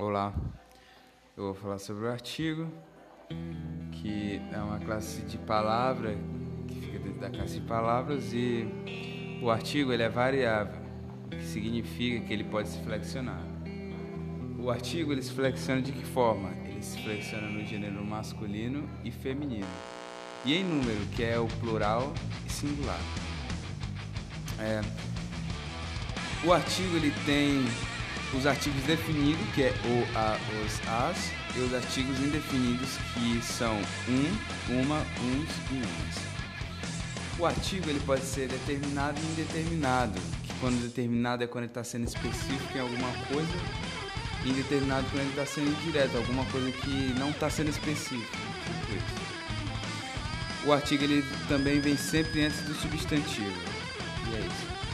Olá, eu vou falar sobre o artigo, que é uma classe de palavra que fica dentro da classe de palavras e o artigo ele é variável, que significa que ele pode se flexionar. O artigo ele se flexiona de que forma? Ele se flexiona no gênero masculino e feminino. E em número, que é o plural e singular. É, o artigo ele tem os artigos definidos, que é o, a, os, as, e os artigos indefinidos, que são um, uma, uns e umas. O artigo ele pode ser determinado e indeterminado, que quando determinado é quando ele está sendo específico em alguma coisa, e indeterminado quando ele está sendo indireto, alguma coisa que não está sendo específico. Isso. O artigo ele também vem sempre antes do substantivo. E é isso.